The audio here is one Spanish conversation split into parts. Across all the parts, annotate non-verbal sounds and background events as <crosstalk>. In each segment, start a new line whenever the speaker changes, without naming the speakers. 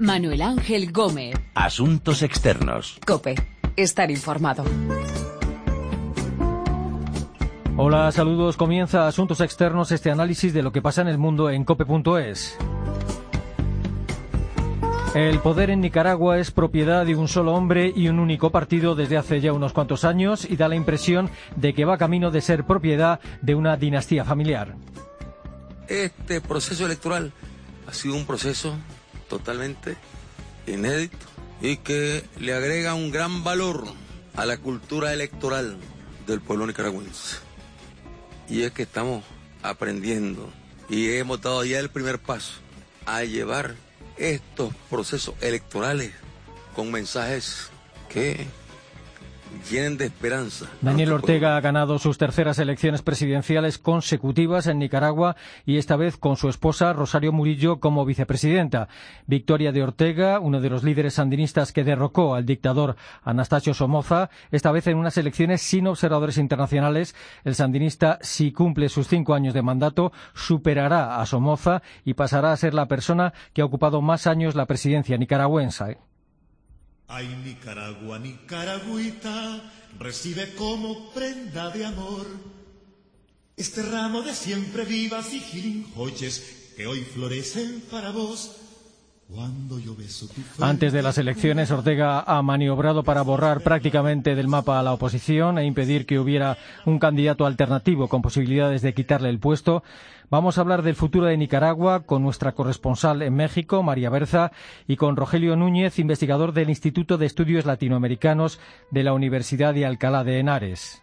Manuel Ángel Gómez.
Asuntos externos.
Cope. Estar informado.
Hola, saludos. Comienza Asuntos Externos, este análisis de lo que pasa en el mundo en cope.es. El poder en Nicaragua es propiedad de un solo hombre y un único partido desde hace ya unos cuantos años y da la impresión de que va camino de ser propiedad de una dinastía familiar.
Este proceso electoral ha sido un proceso totalmente inédito y que le agrega un gran valor a la cultura electoral del pueblo nicaragüense. Y es que estamos aprendiendo y hemos dado ya el primer paso a llevar estos procesos electorales con mensajes que llenen de esperanza.
Daniel Ortega ha ganado sus terceras elecciones presidenciales consecutivas en Nicaragua y esta vez con su esposa Rosario Murillo como vicepresidenta. Victoria de Ortega, uno de los líderes sandinistas que derrocó al dictador Anastasio Somoza, esta vez en unas elecciones sin observadores internacionales. El sandinista, si cumple sus cinco años de mandato, superará a Somoza y pasará a ser la persona que ha ocupado más años la presidencia nicaragüense.
Ay, Nicaragua, Nicaragüita, recibe como prenda de amor este ramo de siempre vivas y gilinjoches que hoy florecen para vos.
Antes de las elecciones, Ortega ha maniobrado para borrar prácticamente del mapa a la oposición e impedir que hubiera un candidato alternativo con posibilidades de quitarle el puesto. Vamos a hablar del futuro de Nicaragua con nuestra corresponsal en México, María Berza, y con Rogelio Núñez, investigador del Instituto de Estudios Latinoamericanos de la Universidad de Alcalá de Henares.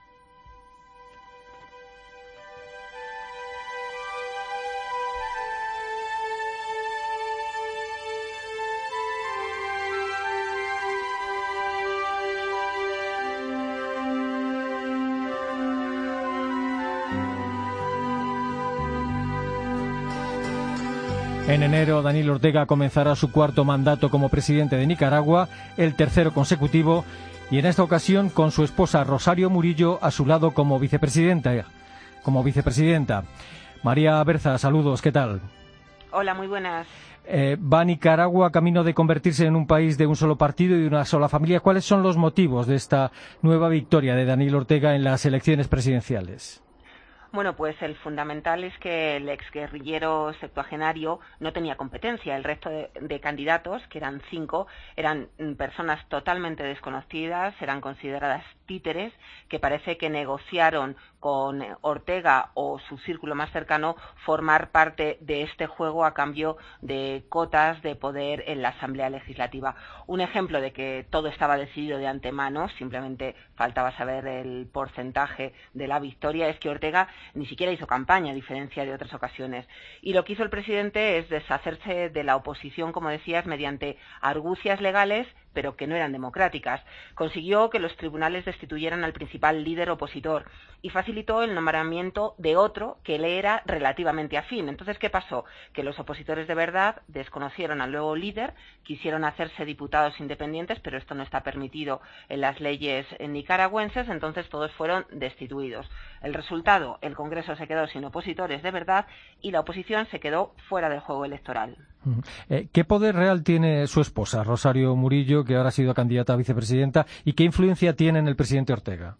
En enero, Daniel Ortega comenzará su cuarto mandato como presidente de Nicaragua, el tercero consecutivo, y en esta ocasión con su esposa Rosario Murillo a su lado como vicepresidenta. Como vicepresidenta. María Berza, saludos, ¿qué tal?
Hola, muy buenas.
Eh, ¿Va Nicaragua camino de convertirse en un país de un solo partido y de una sola familia? ¿Cuáles son los motivos de esta nueva victoria de Daniel Ortega en las elecciones presidenciales?
Bueno, pues el fundamental es que el exguerrillero septuagenario no tenía competencia. El resto de, de, candidatos, que eran cinco, eran personas totalmente desconocidas, eran consideradas títeres, que parece que negociaron con Ortega o su círculo más cercano formar parte de este juego a cambio de cotas de poder en la Asamblea Legislativa. Un ejemplo de que todo estaba decidido de antemano, simplemente faltaba saber el porcentaje de la victoria, es que Ortega ni siquiera hizo campaña, a diferencia de otras ocasiones. Y lo que hizo el presidente es deshacerse de la oposición, como decías, mediante argucias legales pero que no eran democráticas. Consiguió que los tribunales destituyeran al principal líder opositor y facilitó el nombramiento de otro que le era relativamente afín. Entonces, ¿qué pasó? Que los opositores de verdad desconocieron al nuevo líder, quisieron hacerse diputados independientes, pero esto no está permitido en las leyes nicaragüenses, entonces todos fueron destituidos. El resultado, el Congreso se quedó sin opositores de verdad y la oposición se quedó fuera del juego electoral.
Eh, ¿Qué poder real tiene su esposa, Rosario Murillo, que ahora ha sido candidata a vicepresidenta, y qué influencia tiene en el presidente Ortega?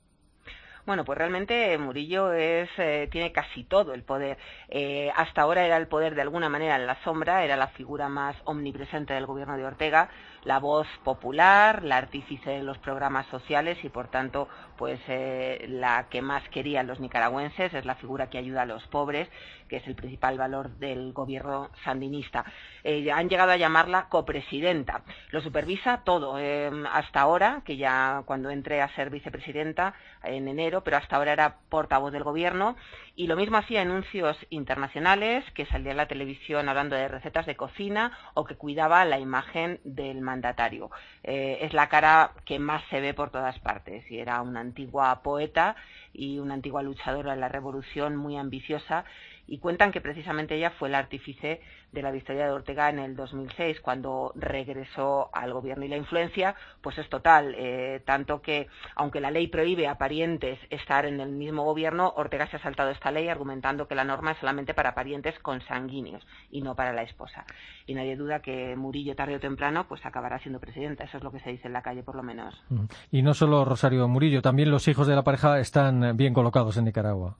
Bueno, pues realmente Murillo es, eh, tiene casi todo el poder. Eh, hasta ahora era el poder de alguna manera en la sombra, era la figura más omnipresente del gobierno de Ortega, la voz popular, la artífice de los programas sociales y, por tanto, pues eh, la que más querían los nicaragüenses es la figura que ayuda a los pobres, que es el principal valor del gobierno sandinista. Eh, han llegado a llamarla copresidenta. Lo supervisa todo, eh, hasta ahora, que ya cuando entré a ser vicepresidenta en enero, pero hasta ahora era portavoz del gobierno, y lo mismo hacía anuncios internacionales, que salía en la televisión hablando de recetas de cocina o que cuidaba la imagen del Eh, es la cara que más se ve por todas partes y era una antigua poeta y una antigua luchadora de la revolución muy ambiciosa y cuentan que precisamente ella fue el artífice de la victoria de Ortega en el 2006, cuando regresó al gobierno. Y la influencia, pues es total, eh, tanto que, aunque la ley prohíbe a parientes estar en el mismo gobierno, Ortega se ha saltado esta ley argumentando que la norma es solamente para parientes consanguíneos y no para la esposa. Y nadie duda que Murillo, tarde o temprano, pues acabará siendo presidenta. Eso es lo que se dice en la calle, por lo menos.
Y no solo Rosario Murillo, también los hijos de la pareja están bien colocados en Nicaragua.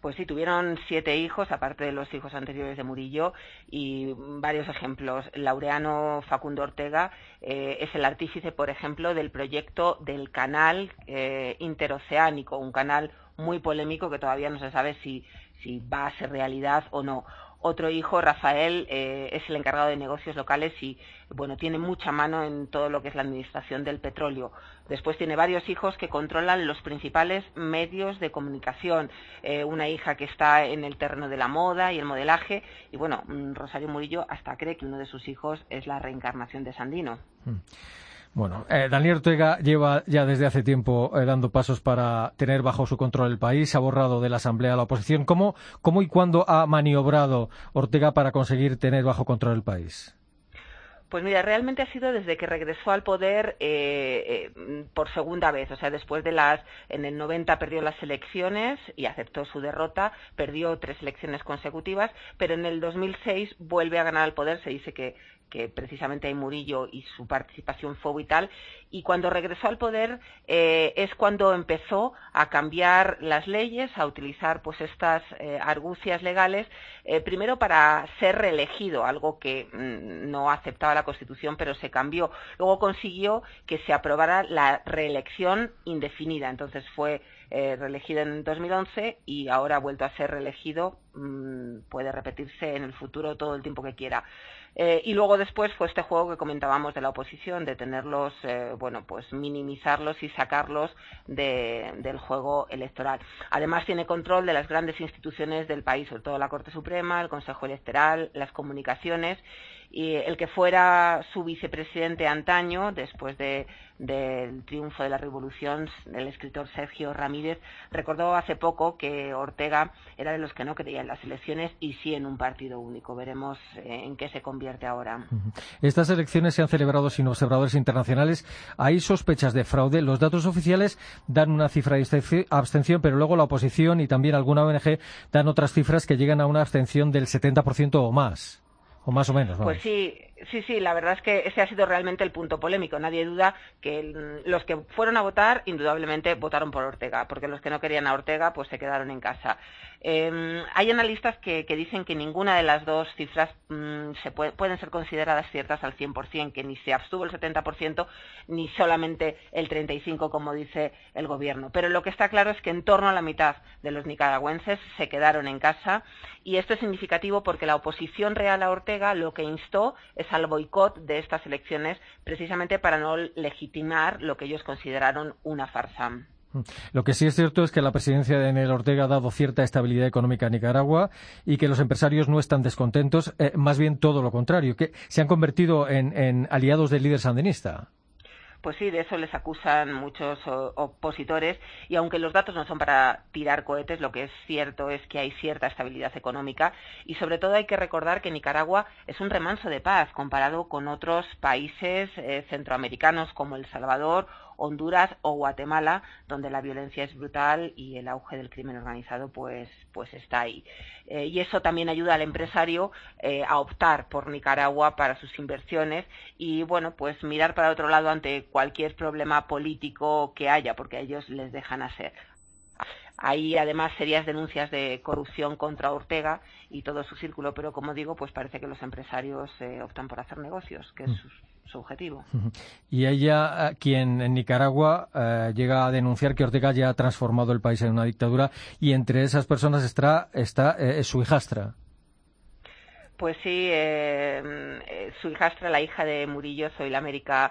Pues sí, tuvieron siete hijos, aparte de los hijos anteriores de Murillo, y varios ejemplos. Laureano Facundo Ortega eh, es el artífice, por ejemplo, del proyecto del canal eh, interoceánico, un canal muy polémico que todavía no se sabe si, si va a ser realidad o no. Otro hijo, Rafael, eh, es el encargado de negocios locales y, bueno, tiene mucha mano en todo lo que es la administración del petróleo. Después tiene varios hijos que controlan los principales medios de comunicación. Eh, una hija que está en el terreno de la moda y el modelaje. Y, bueno, mm, Rosario Murillo hasta cree que uno de sus hijos es la reencarnación de Sandino. Mm.
Bueno, eh, Daniel Ortega lleva ya desde hace tiempo eh, dando pasos para tener bajo su control el país. Ha borrado de la Asamblea a la oposición. ¿Cómo, ¿Cómo y cuándo ha maniobrado Ortega para conseguir tener bajo control el país?
Pues mira, realmente ha sido desde que regresó al poder eh, eh, por segunda vez, o sea, después de las, en el 90 perdió las elecciones y aceptó su derrota, perdió tres elecciones consecutivas, pero en el 2006 vuelve a ganar el poder, se dice que, que precisamente hay Murillo y su participación fue vital, y cuando regresó al poder eh, es cuando empezó a cambiar las leyes, a utilizar pues estas argucias legales, primero para ser reelegido, algo que mm, no aceptaba la Constitución, pero se cambió. Luego consiguió que se aprobara la reelección indefinida. Entonces fue eh, reelegido en 2011 y ahora ha vuelto a ser reelegido. Mm, puede repetirse en el futuro todo el tiempo que quiera. Eh, y luego después fue este juego que comentábamos de la oposición, de tenerlos, eh, bueno, pues minimizarlos y sacarlos del juego electoral. Además tiene control de las grandes instituciones del país, sobre todo la Corte Suprema, el Consejo Electoral, las comunicaciones y el que fuera su vicepresidente antaño, después de, del triunfo de la revolución, el escritor Sergio Ramírez, recordó hace poco que Ortega era de los que no creía en las elecciones y sí en un partido único. Veremos eh, en qué se convierte ahora.
Estas elecciones se han celebrado sin observadores internacionales. Hay sospechas de fraude. Los datos oficiales dan una cifra de abstención, pero luego la oposición y también alguna ONG dan otras cifras que llegan a una abstención del 70% o más. O más o menos.
Pues sí, Sí, sí, la verdad es que ese ha sido realmente el punto polémico. Nadie duda que los que fueron a votar, indudablemente, votaron por Ortega, porque los que no querían a Ortega, pues se quedaron en casa. Em, hay analistas que, dicen que ninguna de las dos cifras mm, se pueden ser consideradas ciertas al 100%, que ni se abstuvo el 70% ni solamente el 35%, como dice el gobierno. Pero lo que está claro es que en torno a la mitad de los nicaragüenses se quedaron en casa y esto es significativo porque la oposición real a Ortega lo que instó es al boicot de estas elecciones precisamente para no legitimar lo que ellos consideraron una farsa.
Lo que sí es cierto es que la presidencia de Daniel Ortega ha dado cierta estabilidad económica a Nicaragua y que los empresarios no están descontentos, eh, más bien todo lo contrario, que se han convertido en aliados del líder sandinista.
Pues sí, de eso les acusan muchos opositores y aunque los datos no son para tirar cohetes, lo que es cierto es que hay cierta estabilidad económica y sobre todo hay que recordar que Nicaragua es un remanso de paz comparado con otros países eh, centroamericanos como El Salvador Honduras o Guatemala, donde la violencia es brutal y el auge del crimen organizado pues, pues está ahí. Eh, y eso también ayuda al empresario eh, a optar por Nicaragua para sus inversiones y bueno, pues mirar para otro lado ante cualquier problema político que haya, porque a ellos les dejan hacer. Hay además serias denuncias de corrupción contra Ortega y todo su círculo, pero como digo, pues parece que los empresarios eh, optan por hacer negocios, que es mm su objetivo. <laughs>
Y ella, eh, quien en Nicaragua eh, llega a denunciar que Ortega ya ha transformado el país en una dictadura y entre esas personas está, está eh, su hijastra.
Pues sí, su hijastra, la hija de Murillo, soy la América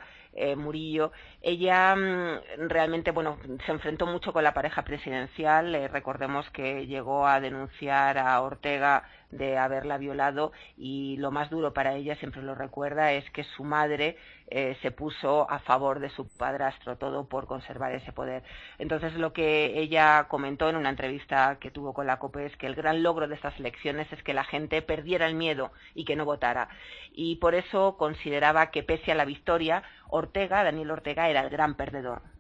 Murillo, ella mm, realmente, bueno, se enfrentó mucho con la pareja presidencial. recordemos que llegó a denunciar a Ortega de haberla violado y lo más duro para ella, siempre lo recuerda, es que su madre eh, se puso a favor de su padrastro, todo por conservar ese poder. Entonces, lo que ella comentó en una entrevista que tuvo con la COPE es que el gran logro de estas elecciones es que la gente perdiera el miedo y que no votara. Y por eso consideraba que, pese a la victoria, Ortega, Daniel Ortega, era el gran perdedor.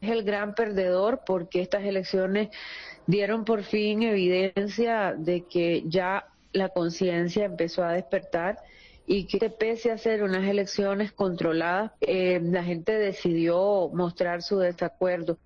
Es el gran perdedor porque estas elecciones dieron por fin evidencia de que ya la conciencia empezó a despertar y que pese a ser unas elecciones controladas, eh, la gente decidió mostrar su desacuerdo.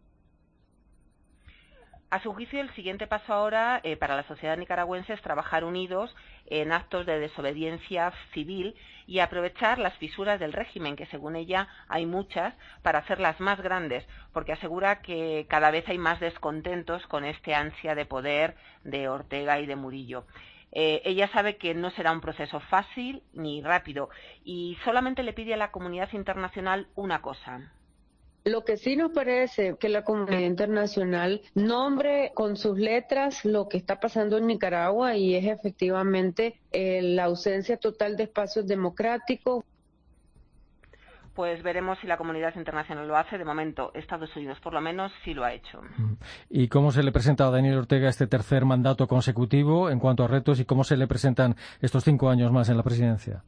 A su juicio, el siguiente paso ahora eh, para la sociedad nicaragüense es trabajar unidos en actos de desobediencia civil y aprovechar las fisuras del régimen, que según ella hay muchas, para hacerlas más grandes, porque asegura que cada vez hay más descontentos con este ansia de poder de Ortega y de Murillo. Eh, ella sabe que no será un proceso fácil ni rápido y solamente le pide a la comunidad internacional una cosa,
lo que sí nos parece que la comunidad internacional nombre con sus letras lo que está pasando en Nicaragua y es efectivamente eh, la ausencia total de espacios democráticos.
Pues veremos si la comunidad internacional lo hace. De momento, Estados Unidos, por lo menos, sí lo ha hecho.
¿Y cómo se le presenta a Daniel Ortega este tercer mandato consecutivo en cuanto a retos y cómo se le presentan estos cinco años más en la presidencia?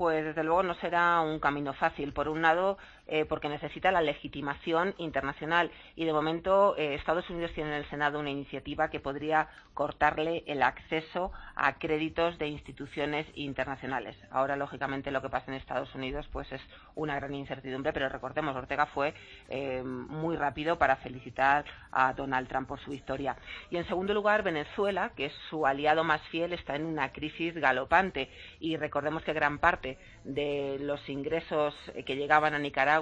pues desde luego no será un camino fácil. Por un lado, eh, porque necesita la legitimación internacional y de momento eh, Estados Unidos tiene en el Senado una iniciativa que podría cortarle el acceso a créditos de instituciones internacionales. Ahora, lógicamente, lo que pasa en Estados Unidos pues es una gran incertidumbre, pero recordemos, Ortega fue eh, muy rápido para felicitar a Donald Trump por su victoria. Y en segundo lugar, Venezuela, que es su aliado más fiel, está en una crisis galopante y recordemos que gran parte de los ingresos que llegaban a Nicaragua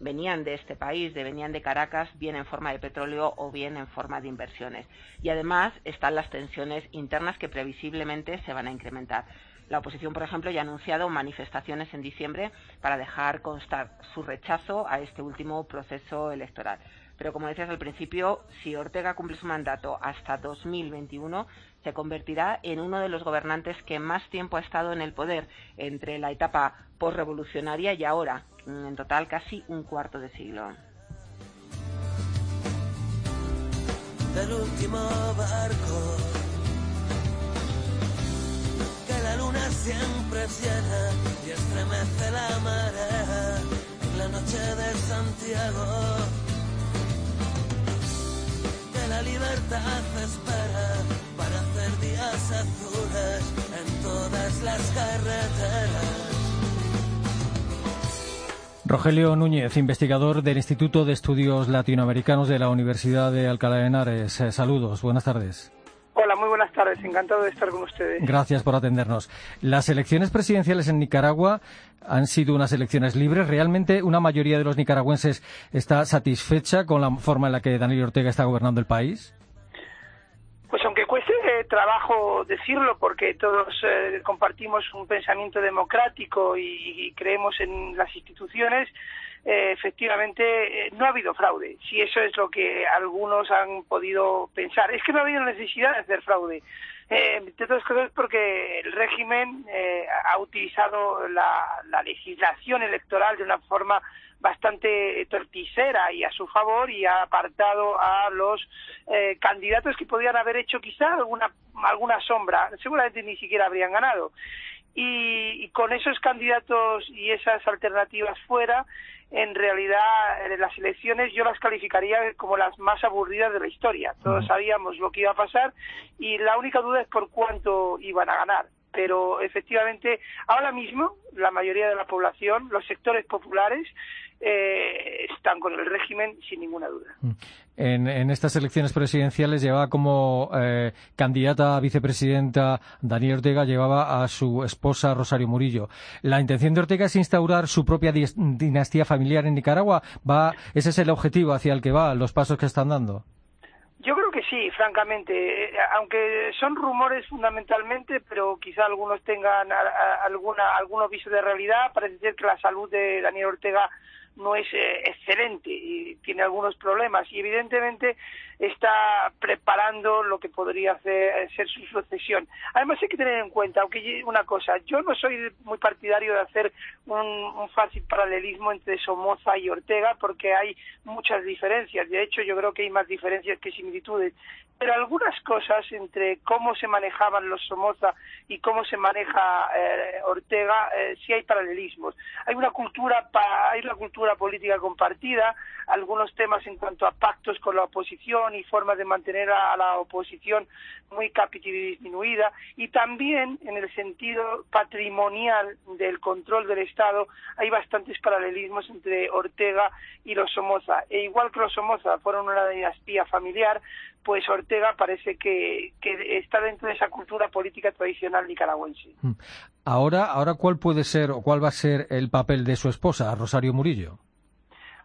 venían de este país, venían de Caracas, bien en forma de petróleo o bien en forma de inversiones. Y además están las tensiones internas que previsiblemente se van a incrementar. La oposición, por ejemplo, ya ha anunciado manifestaciones en diciembre para dejar constar su rechazo a este último proceso electoral. Pero como decías al principio, si Ortega cumple su mandato hasta 2021, se convertirá en uno de los gobernantes que más tiempo ha estado en el poder entre la etapa postrevolucionaria y ahora, en total casi un cuarto de siglo.
Último barco que la luna siempre y estremece la en la noche de Santiago. Que la libertad espera azules en todas las carreteras.
Rogelio Núñez, investigador del Instituto de Estudios Latinoamericanos de la Universidad de Alcalá de Henares. Eh, saludos, buenas tardes.
Hola, muy buenas tardes. Encantado de estar con ustedes.
Gracias por atendernos. Las elecciones presidenciales en Nicaragua han sido unas elecciones libres. ¿Realmente una mayoría de los nicaragüenses está satisfecha con la forma en la que Daniel Ortega está gobernando el país?
Pues aunque cueste trabajo decirlo, porque todos eh, compartimos un pensamiento democrático y, creemos en las instituciones, eh, efectivamente eh, no ha habido fraude. Si eso es lo que algunos han podido pensar, es que no ha habido necesidad de hacer fraude. entre otras cosas porque el régimen ha utilizado la legislación electoral de una forma bastante torticera y a su favor y ha apartado a los eh, candidatos que podían haber hecho quizá alguna, alguna sombra, seguramente ni siquiera habrían ganado. Y, con esos candidatos y esas alternativas fuera, en realidad eh, las elecciones yo las calificaría como las más aburridas de la historia. Todos sabíamos lo que iba a pasar y la única duda es por cuánto iban a ganar pero efectivamente ahora mismo la mayoría de la población, los sectores populares, eh, están con el régimen sin ninguna duda. Mm.
En, estas elecciones presidenciales llevaba como eh, candidata a vicepresidenta Daniel Ortega, llevaba a su esposa Rosario Murillo. ¿La intención de Ortega es instaurar su propia dinastía familiar en Nicaragua? ¿Va, ¿Ese es el objetivo hacia el que va, los pasos que están dando?
Yo creo que sí, francamente, aunque son rumores fundamentalmente, pero quizá algunos tengan alguna, algún aviso de realidad. Parece ser que la salud de Daniel Ortega no es eh, excelente y tiene algunos problemas y evidentemente está preparando lo que podría ser su sucesión. Además hay que tener en cuenta, aunque una cosa, yo no soy muy partidario de hacer un, fácil paralelismo entre Somoza y Ortega porque hay muchas diferencias. De hecho, yo creo que hay más diferencias que similitudes. Pero algunas cosas entre cómo se manejaban los Somoza y cómo se maneja eh, Ortega, eh, sí hay paralelismos. Hay una cultura, hay una cultura política compartida, algunos temas en cuanto a pactos con la oposición y formas de mantener a, la oposición muy capital disminuida y también en el sentido patrimonial del control del Estado hay bastantes paralelismos entre Ortega y los Somoza. E igual que los Somoza fueron una dinastía familiar, pues Ortega parece que, que, está dentro de esa cultura política tradicional nicaragüense. Mm.
Ahora, ahora ¿cuál puede ser o cuál va a ser el papel de su esposa, Rosario Murillo?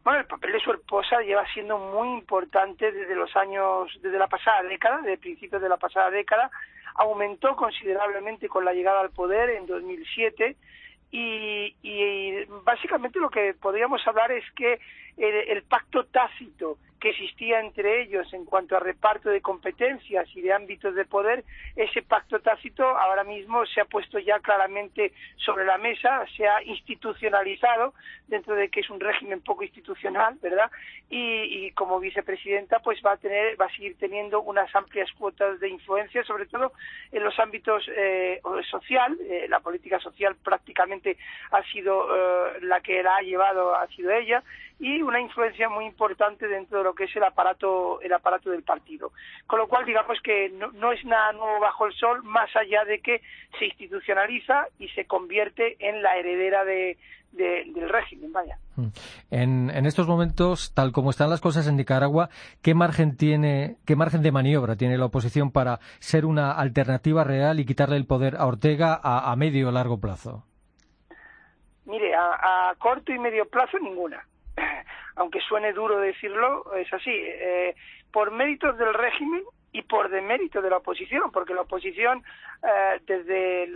Bueno, el papel de su esposa lleva siendo muy importante desde los años, desde la pasada década, desde principios de la pasada década. Aumentó considerablemente con la llegada al poder en 2007 y, y básicamente lo que podríamos hablar es que el pacto tácito que existía entre ellos en cuanto a reparto de competencias y de ámbitos de poder, ese pacto tácito ahora mismo se ha puesto ya claramente sobre la mesa, se ha institucionalizado dentro de que es un régimen poco institucional, ¿verdad? Y, como vicepresidenta, pues va a tener, va a seguir teniendo unas amplias cuotas de influencia, sobre todo en los ámbitos eh, social, eh, la política social prácticamente ha sido eh, la que la ha llevado, ha sido ella, y una influencia muy importante dentro de lo que es el aparato el aparato del partido. Con lo cual digamos que no, es nada nuevo bajo el sol más allá de que se institucionaliza y se convierte en la heredera de, del régimen vaya.
Mm. en, en, estos momentos tal como están las cosas en Nicaragua qué margen tiene qué margen de maniobra tiene la oposición para ser una alternativa real y quitarle el poder a Ortega a, medio o largo plazo
Mire, a, corto y medio plazo ninguna aunque suene duro decirlo, es así. Eh, por méritos del régimen y por demérito de la oposición, porque la oposición eh, desde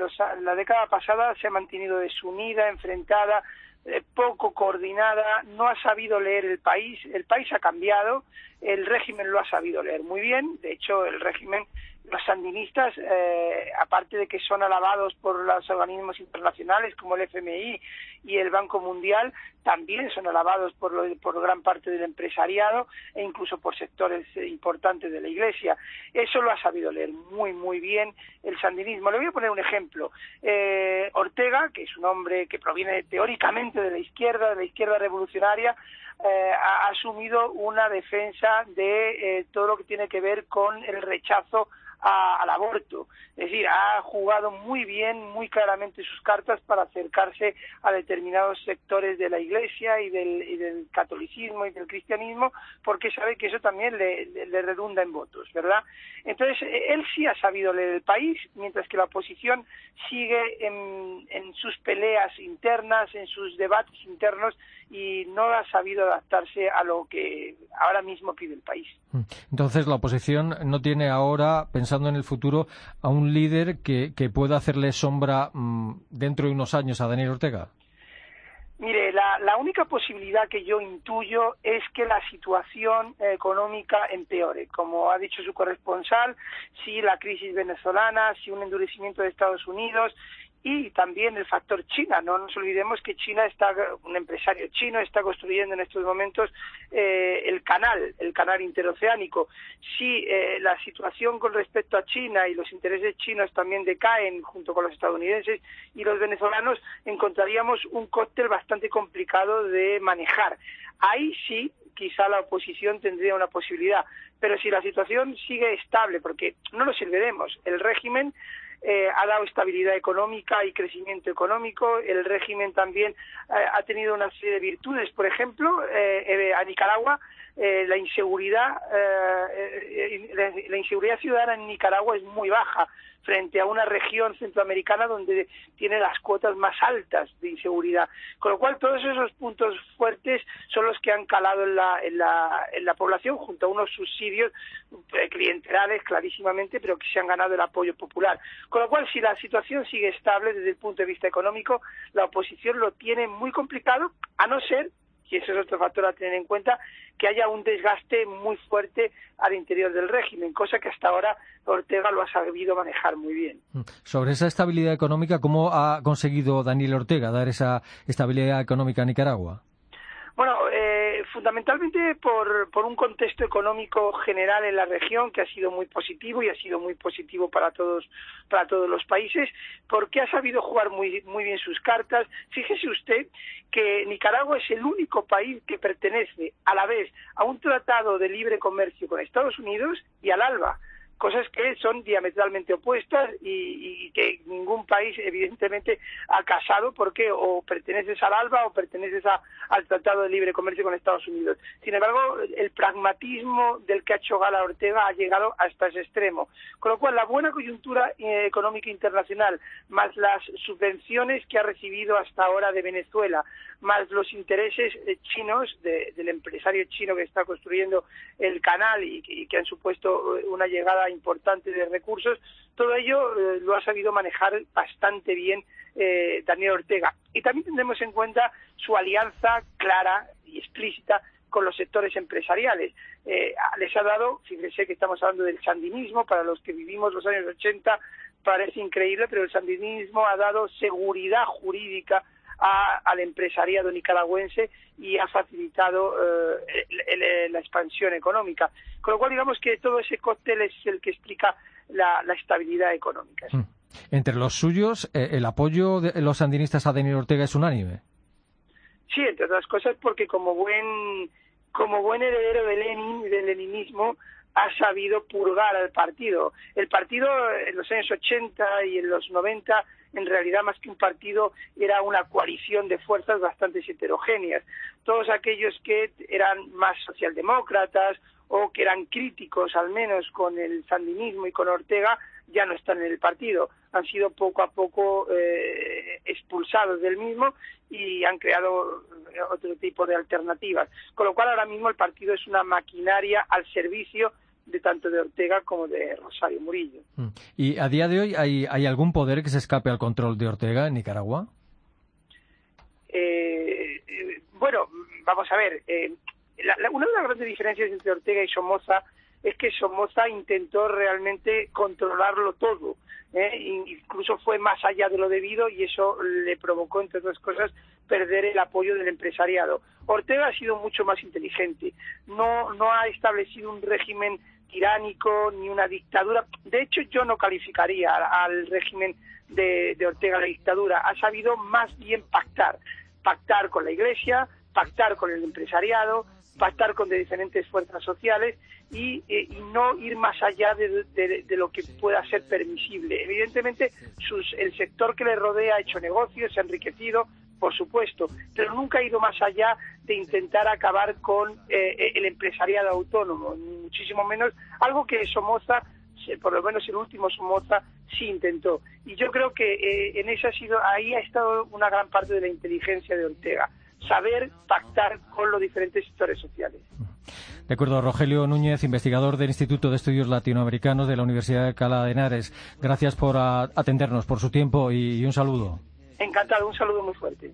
la década pasada se ha mantenido desunida, enfrentada, eh, poco coordinada, no ha sabido leer el país, el país ha cambiado, el régimen lo ha sabido leer muy bien, de hecho el régimen los sandinistas, eh, aparte de que son alabados por los organismos internacionales como el FMI y el Banco Mundial, también son alabados por, por gran parte del empresariado e incluso por sectores importantes de la Iglesia. Eso lo ha sabido leer muy, muy bien el sandinismo. Le voy a poner un ejemplo. Eh, Ortega, que es un hombre que proviene teóricamente de la izquierda, de la izquierda revolucionaria, eh, ha asumido una defensa de todo lo que tiene que ver con el rechazo al aborto. Es decir, ha jugado muy bien, muy claramente sus cartas para acercarse a determinados sectores de la Iglesia y del, catolicismo y del cristianismo, porque sabe que eso también le, redunda en votos, ¿verdad? Entonces, él sí ha sabido leer el país, mientras que la oposición sigue en, en sus peleas internas, en sus debates internos y no ha sabido adaptarse a lo que ahora mismo pide el país.
Mm. Entonces, la oposición no tiene ahora, pensando en el futuro, a un líder que, que pueda hacerle sombra mm, dentro de unos años a Daniel Ortega.
La, única posibilidad que yo intuyo es que la situación económica empeore. Como ha dicho su corresponsal, si la crisis venezolana, si un endurecimiento de Estados Unidos, y también el factor China. No nos olvidemos que China está, un empresario chino está construyendo en estos momentos eh, el canal, el canal interoceánico. Si eh, la situación con respecto a China y los intereses chinos también decaen junto con los estadounidenses y los venezolanos, encontraríamos un cóctel bastante complicado de manejar. Ahí sí, quizá la oposición tendría una posibilidad. Pero si la situación sigue estable, porque no nos olvidemos, el régimen eh, ha dado estabilidad económica y crecimiento económico. El régimen también eh, ha tenido una serie de virtudes. Por ejemplo, eh, a Nicaragua la inseguridad la inseguridad ciudadana en Nicaragua es muy baja frente a una región centroamericana donde tiene las cuotas más altas de inseguridad. Con lo cual, todos esos puntos fuertes son los que han calado en la, en la, en la población, junto a unos subsidios eh, clientelares clarísimamente, pero que se han ganado el apoyo popular. Con lo cual, si la situación sigue estable desde el punto de vista económico, la oposición lo tiene muy complicado, a no ser y eso es otro factor a tener en cuenta, que haya un desgaste muy fuerte al interior del régimen, cosa que hasta ahora Ortega lo ha sabido manejar muy bien.
Mm. Sobre esa estabilidad económica, ¿cómo ha conseguido Daniel Ortega dar esa estabilidad económica a Nicaragua?
Fundamentalmente por, por, un contexto económico general en la región que ha sido muy positivo y ha sido muy positivo para todos para todos los países, porque ha sabido jugar muy muy bien sus cartas. Fíjese usted que Nicaragua es el único país que pertenece a la vez a un tratado de libre comercio con Estados Unidos y al ALBA cosas que son diametralmente opuestas y, que ningún país evidentemente ha casado porque o perteneces al ALBA o perteneces al Tratado de Libre Comercio con Estados Unidos. Sin embargo, el pragmatismo del que ha hecho gala Ortega ha llegado hasta ese extremo. Con lo cual, la buena coyuntura eh, económica internacional, más las subvenciones que ha recibido hasta ahora de Venezuela, más los intereses eh, chinos del empresario chino que está construyendo el canal y, que han supuesto eh, una llegada importante de recursos, todo ello eh, lo ha sabido manejar bastante bien Daniel Ortega. Y también tendremos en cuenta su alianza clara y explícita con los sectores empresariales. les ha dado, fíjense que estamos hablando del sandinismo, para los que vivimos los años 80 parece increíble, pero el sandinismo ha dado seguridad jurídica al empresariado nicaragüense y ha facilitado eh, la expansión económica. Con lo cual, digamos que todo ese cóctel es el que explica la, estabilidad económica.
Hmm. Entre los suyos, eh, ¿el apoyo de los sandinistas a Daniel Ortega es unánime?
Sí, entre otras cosas porque como buen, como buen heredero de Lenin del leninismo, ha sabido purgar al partido. El partido en los años 80 y en los 90 en realidad más que un partido era una coalición de fuerzas bastante heterogéneas. Todos aquellos que eran más socialdemócratas o que eran críticos al menos con el sandinismo y con Ortega ya no están en el partido. Han sido poco a poco eh, expulsados del mismo y han creado otro tipo de alternativas. Con lo cual ahora mismo el partido es una maquinaria al servicio de tanto de Ortega como de Rosario Murillo. Mm.
¿Y a día de hoy hay, hay algún poder que se escape al control de Ortega en Nicaragua?
Eh, eh, bueno, vamos a ver. Eh, una de las grandes diferencias entre Ortega y Somoza es que Somoza intentó realmente controlarlo todo. incluso fue más allá de lo debido y eso le provocó, entre otras cosas, perder el apoyo del empresariado. Ortega ha sido mucho más inteligente. No, no ha establecido un régimen tiránico ni una dictadura. De hecho, yo no calificaría al régimen de, Ortega la dictadura. Ha sabido más bien pactar. Pactar con la Iglesia, pactar con el empresariado, pactar con diferentes fuerzas sociales y, eh, no ir más allá de, lo que pueda ser permisible. Evidentemente, el sector que le rodea ha hecho negocios, se ha enriquecido, por supuesto, pero nunca ha ido más allá de intentar acabar con eh, el empresariado autónomo, muchísimo menos algo que Somoza, por lo menos el último Somoza, sí intentó. Y yo creo que eh, en ese ha sido, ahí ha estado una gran parte de la inteligencia de Ortega, saber pactar con los diferentes sectores sociales.
De acuerdo, Rogelio Núñez, investigador del Instituto de Estudios Latinoamericanos de la Universidad de Alcalá de Henares. Gracias por atendernos, por su tiempo y un saludo.
Encantado, un saludo muy fuerte.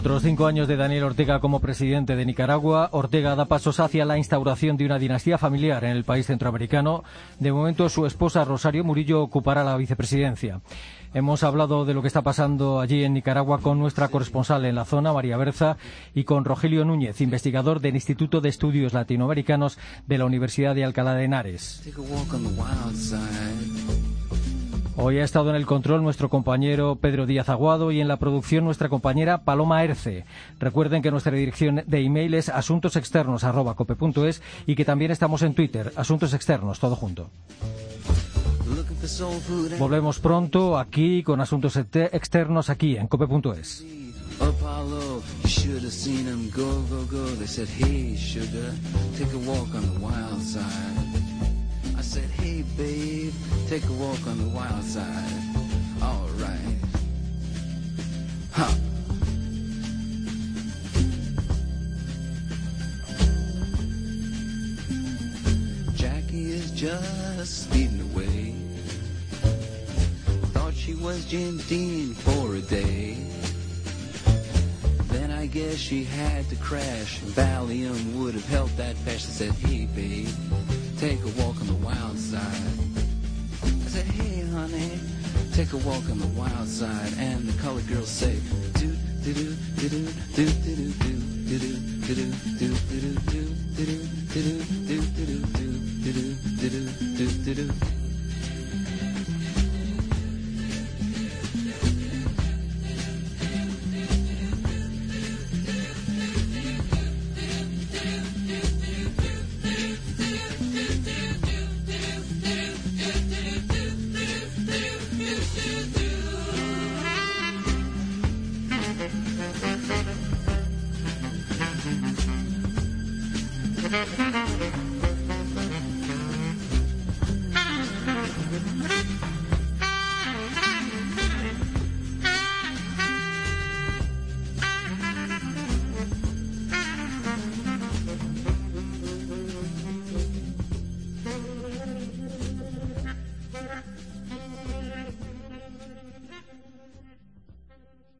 Otros cinco años de Daniel Ortega como presidente de Nicaragua. Ortega da pasos hacia la instauración de una dinastía familiar en el país centroamericano. De momento, su esposa Rosario Murillo ocupará la vicepresidencia. Hemos hablado de lo que está pasando allí en Nicaragua con nuestra corresponsal en la zona, María Berza, y con Rogelio Núñez, investigador del Instituto de Estudios Latinoamericanos de la Universidad de Alcalá de Henares. Hoy ha estado en el control nuestro compañero Pedro Díaz Aguado y en la producción nuestra compañera Paloma Erce. Recuerden que nuestra dirección de email es asuntosexternos.cope.es y que también estamos en Twitter, Asuntos Externos, todo junto. Volvemos pronto aquí con asuntos externos aquí en cope.es.
Said, hey, babe, take a walk on the wild side. All right. Huh. Jackie is just speeding away. Thought she was Jim Dean for a day. Then I guess she had to crash. Valium would have helped that fast. I said, hey, babe, take a walk on the wild side. I said, hey, honey, take a walk on the wild side. And the colored girls say, do, do, do, do, do, do, do, do, do, do, do, do, do.